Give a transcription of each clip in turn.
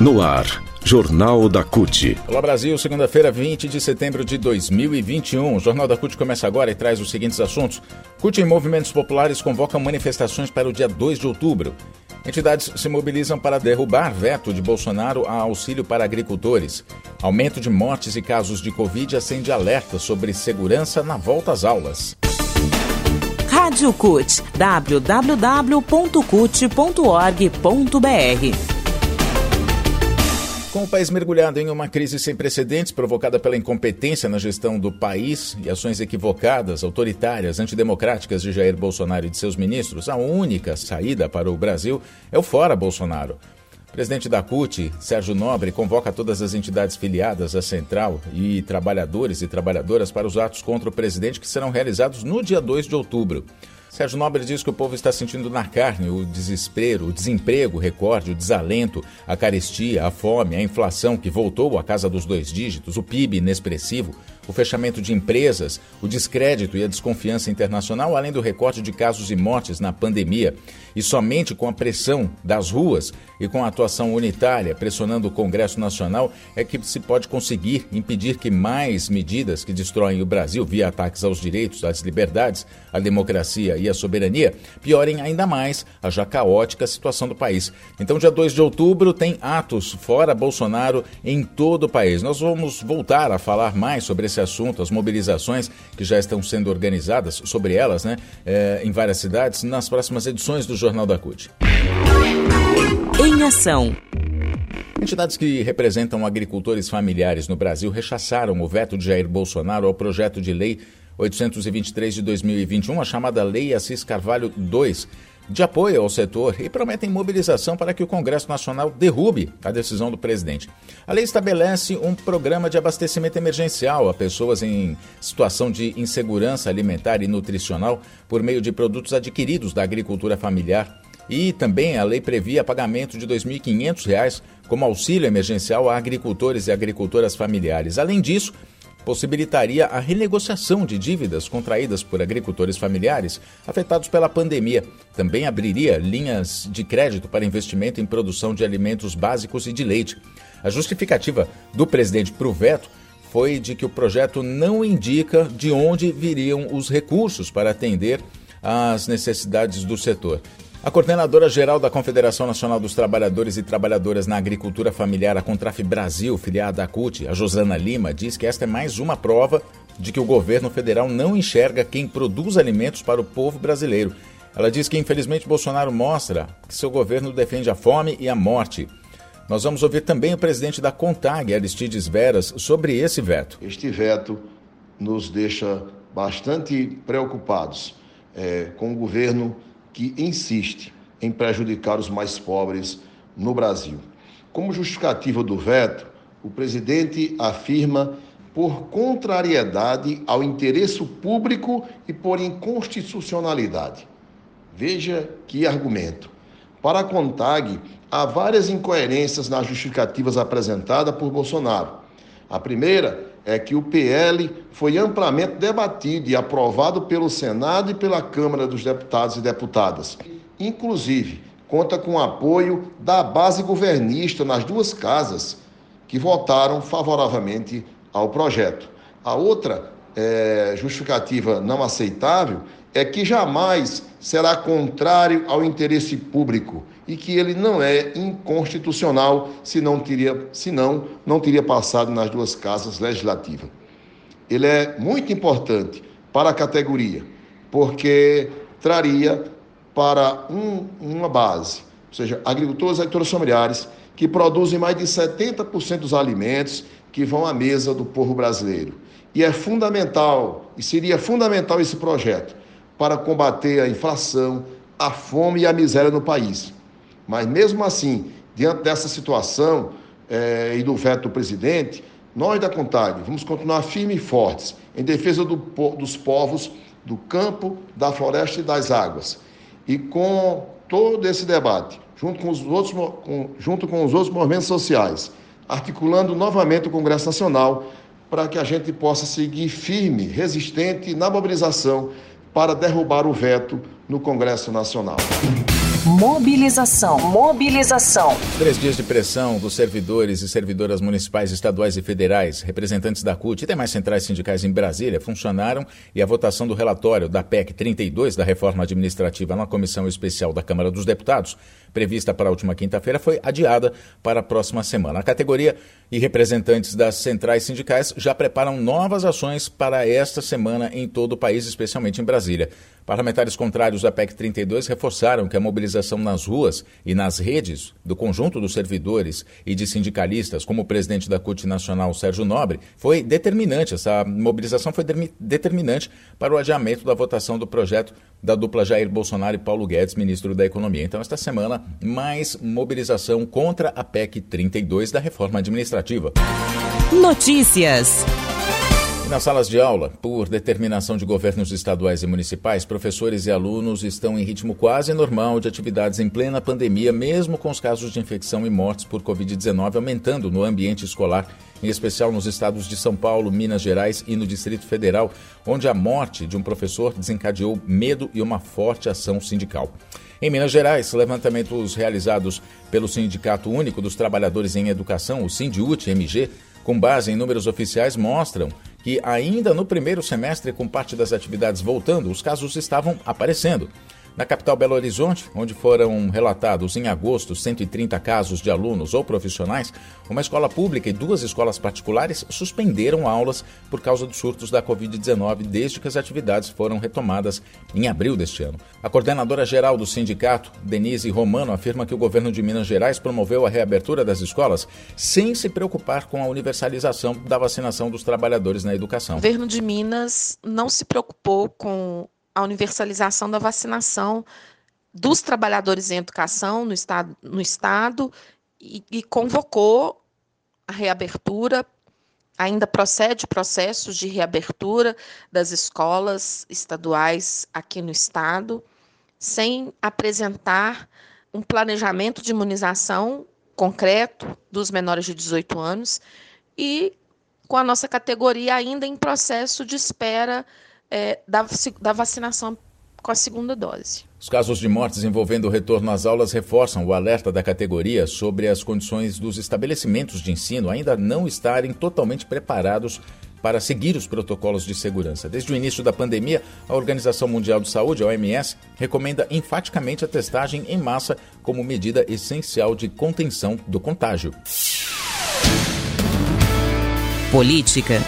No ar, Jornal da CUT. Olá Brasil, segunda-feira, 20 de setembro de 2021. O Jornal da CUT começa agora e traz os seguintes assuntos. CUT em movimentos populares convoca manifestações para o dia 2 de outubro. Entidades se mobilizam para derrubar veto de Bolsonaro a auxílio para agricultores. Aumento de mortes e casos de Covid acende alerta sobre segurança na volta às aulas. Rádio CUT, www.cut.org.br com o país mergulhado em uma crise sem precedentes provocada pela incompetência na gestão do país e ações equivocadas, autoritárias, antidemocráticas de Jair Bolsonaro e de seus ministros, a única saída para o Brasil é o fora Bolsonaro. O presidente da CUT, Sérgio Nobre, convoca todas as entidades filiadas à central e trabalhadores e trabalhadoras para os atos contra o presidente que serão realizados no dia 2 de outubro. Sérgio Nobre diz que o povo está sentindo na carne o desespero, o desemprego, recorde, o desalento, a carestia, a fome, a inflação que voltou à casa dos dois dígitos, o PIB inexpressivo, o fechamento de empresas, o descrédito e a desconfiança internacional, além do recorte de casos e mortes na pandemia. E somente com a pressão das ruas e com a atuação unitária, pressionando o Congresso Nacional, é que se pode conseguir impedir que mais medidas que destroem o Brasil via ataques aos direitos, às liberdades, à democracia e à soberania piorem ainda mais a já caótica situação do país. Então, dia 2 de outubro, tem atos fora Bolsonaro em todo o país. Nós vamos voltar a falar mais sobre esse esse assunto, as mobilizações que já estão sendo organizadas sobre elas, né, é, em várias cidades, nas próximas edições do Jornal da CUT. Em ação. Entidades que representam agricultores familiares no Brasil rechaçaram o veto de Jair Bolsonaro ao projeto de lei 823 de 2021, a chamada Lei Assis Carvalho II, de apoio ao setor e prometem mobilização para que o Congresso Nacional derrube a decisão do presidente. A lei estabelece um programa de abastecimento emergencial a pessoas em situação de insegurança alimentar e nutricional por meio de produtos adquiridos da agricultura familiar. E também a lei previa pagamento de R$ 2.500 como auxílio emergencial a agricultores e agricultoras familiares. Além disso, possibilitaria a renegociação de dívidas contraídas por agricultores familiares afetados pela pandemia. Também abriria linhas de crédito para investimento em produção de alimentos básicos e de leite. A justificativa do presidente para o veto foi de que o projeto não indica de onde viriam os recursos para atender às necessidades do setor. A coordenadora geral da Confederação Nacional dos Trabalhadores e Trabalhadoras na Agricultura Familiar, a Contraf Brasil, filiada à CUT, a Josana Lima, diz que esta é mais uma prova de que o governo federal não enxerga quem produz alimentos para o povo brasileiro. Ela diz que, infelizmente, Bolsonaro mostra que seu governo defende a fome e a morte. Nós vamos ouvir também o presidente da CONTAG, Aristides Veras, sobre esse veto. Este veto nos deixa bastante preocupados é, com o governo que insiste em prejudicar os mais pobres no Brasil. Como justificativa do veto, o presidente afirma por contrariedade ao interesse público e por inconstitucionalidade. Veja que argumento. Para a CONTAG, há várias incoerências nas justificativas apresentadas por Bolsonaro. A primeira é que o PL foi amplamente debatido e aprovado pelo Senado e pela Câmara dos Deputados e Deputadas. Inclusive, conta com o apoio da base governista nas duas casas, que votaram favoravelmente ao projeto. A outra é, justificativa não aceitável é que jamais será contrário ao interesse público e que ele não é inconstitucional se não teria, se não, não teria passado nas duas casas legislativas. Ele é muito importante para a categoria, porque traria para um, uma base, ou seja, agricultores e agricultores familiares que produzem mais de 70% dos alimentos que vão à mesa do povo brasileiro. E é fundamental, e seria fundamental esse projeto, para combater a inflação, a fome e a miséria no país. Mas mesmo assim, diante dessa situação é, e do veto do presidente, nós da Contag vamos continuar firmes e fortes em defesa do, dos povos do campo, da floresta e das águas. E com todo esse debate, junto com os outros, com, junto com os outros movimentos sociais, articulando novamente o Congresso Nacional para que a gente possa seguir firme, resistente na mobilização para derrubar o veto no Congresso Nacional. Mobilização. Mobilização. Três dias de pressão dos servidores e servidoras municipais, estaduais e federais, representantes da CUT e demais centrais sindicais em Brasília funcionaram e a votação do relatório da PEC 32 da reforma administrativa na Comissão Especial da Câmara dos Deputados, prevista para a última quinta-feira, foi adiada para a próxima semana. A categoria e representantes das centrais sindicais já preparam novas ações para esta semana em todo o país, especialmente em Brasília. Parlamentares contrários à PEC 32 reforçaram que a mobilização nas ruas e nas redes do conjunto dos servidores e de sindicalistas, como o presidente da CUT Nacional, Sérgio Nobre, foi determinante. Essa mobilização foi determinante para o adiamento da votação do projeto da dupla Jair Bolsonaro e Paulo Guedes, ministro da Economia. Então, esta semana, mais mobilização contra a PEC 32 da reforma administrativa. Notícias. Nas salas de aula, por determinação de governos estaduais e municipais, professores e alunos estão em ritmo quase normal de atividades em plena pandemia, mesmo com os casos de infecção e mortes por Covid-19 aumentando no ambiente escolar, em especial nos estados de São Paulo, Minas Gerais e no Distrito Federal, onde a morte de um professor desencadeou medo e uma forte ação sindical. Em Minas Gerais, levantamentos realizados pelo Sindicato Único dos Trabalhadores em Educação, o Sindiut-MG, com base em números oficiais, mostram que ainda no primeiro semestre, com parte das atividades voltando, os casos estavam aparecendo. Na capital Belo Horizonte, onde foram relatados em agosto 130 casos de alunos ou profissionais, uma escola pública e duas escolas particulares suspenderam aulas por causa dos surtos da Covid-19 desde que as atividades foram retomadas em abril deste ano. A coordenadora geral do sindicato, Denise Romano, afirma que o governo de Minas Gerais promoveu a reabertura das escolas sem se preocupar com a universalização da vacinação dos trabalhadores na educação. O governo de Minas não se preocupou com a universalização da vacinação dos trabalhadores em educação no estado, no estado e, e convocou a reabertura. Ainda procede processos de reabertura das escolas estaduais aqui no estado, sem apresentar um planejamento de imunização concreto dos menores de 18 anos e com a nossa categoria ainda em processo de espera é, da, da vacinação com a segunda dose. Os casos de mortes envolvendo o retorno às aulas reforçam o alerta da categoria sobre as condições dos estabelecimentos de ensino ainda não estarem totalmente preparados para seguir os protocolos de segurança. Desde o início da pandemia, a Organização Mundial de Saúde, a OMS, recomenda enfaticamente a testagem em massa como medida essencial de contenção do contágio. Política.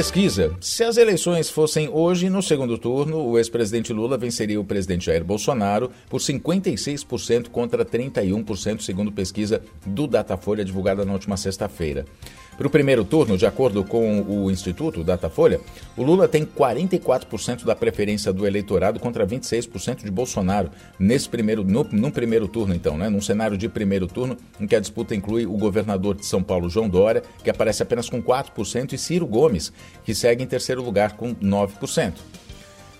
Pesquisa. Se as eleições fossem hoje, no segundo turno, o ex-presidente Lula venceria o presidente Jair Bolsonaro por 56% contra 31%, segundo pesquisa do Datafolha divulgada na última sexta-feira. Para o primeiro turno, de acordo com o Instituto Datafolha, o Lula tem 44% da preferência do eleitorado contra 26% de Bolsonaro nesse primeiro, no, no, primeiro turno, então, né? Num cenário de primeiro turno, em que a disputa inclui o governador de São Paulo, João Dória, que aparece apenas com 4%, e Ciro Gomes, que segue em terceiro lugar com 9%.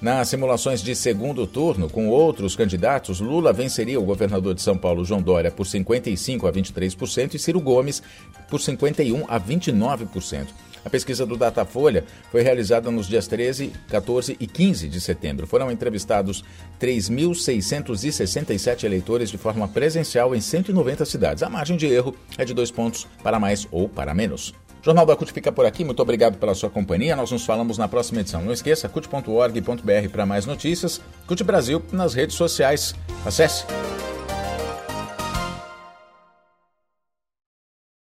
Nas simulações de segundo turno, com outros candidatos, Lula venceria o governador de São Paulo, João Dória, por 55% a 23% e Ciro Gomes por 51% a 29%. A pesquisa do Datafolha foi realizada nos dias 13, 14 e 15 de setembro. Foram entrevistados 3.667 eleitores de forma presencial em 190 cidades. A margem de erro é de dois pontos para mais ou para menos. Jornal da CUT fica por aqui. Muito obrigado pela sua companhia. Nós nos falamos na próxima edição. Não esqueça, cut.org.br para mais notícias. CUT Brasil nas redes sociais. Acesse.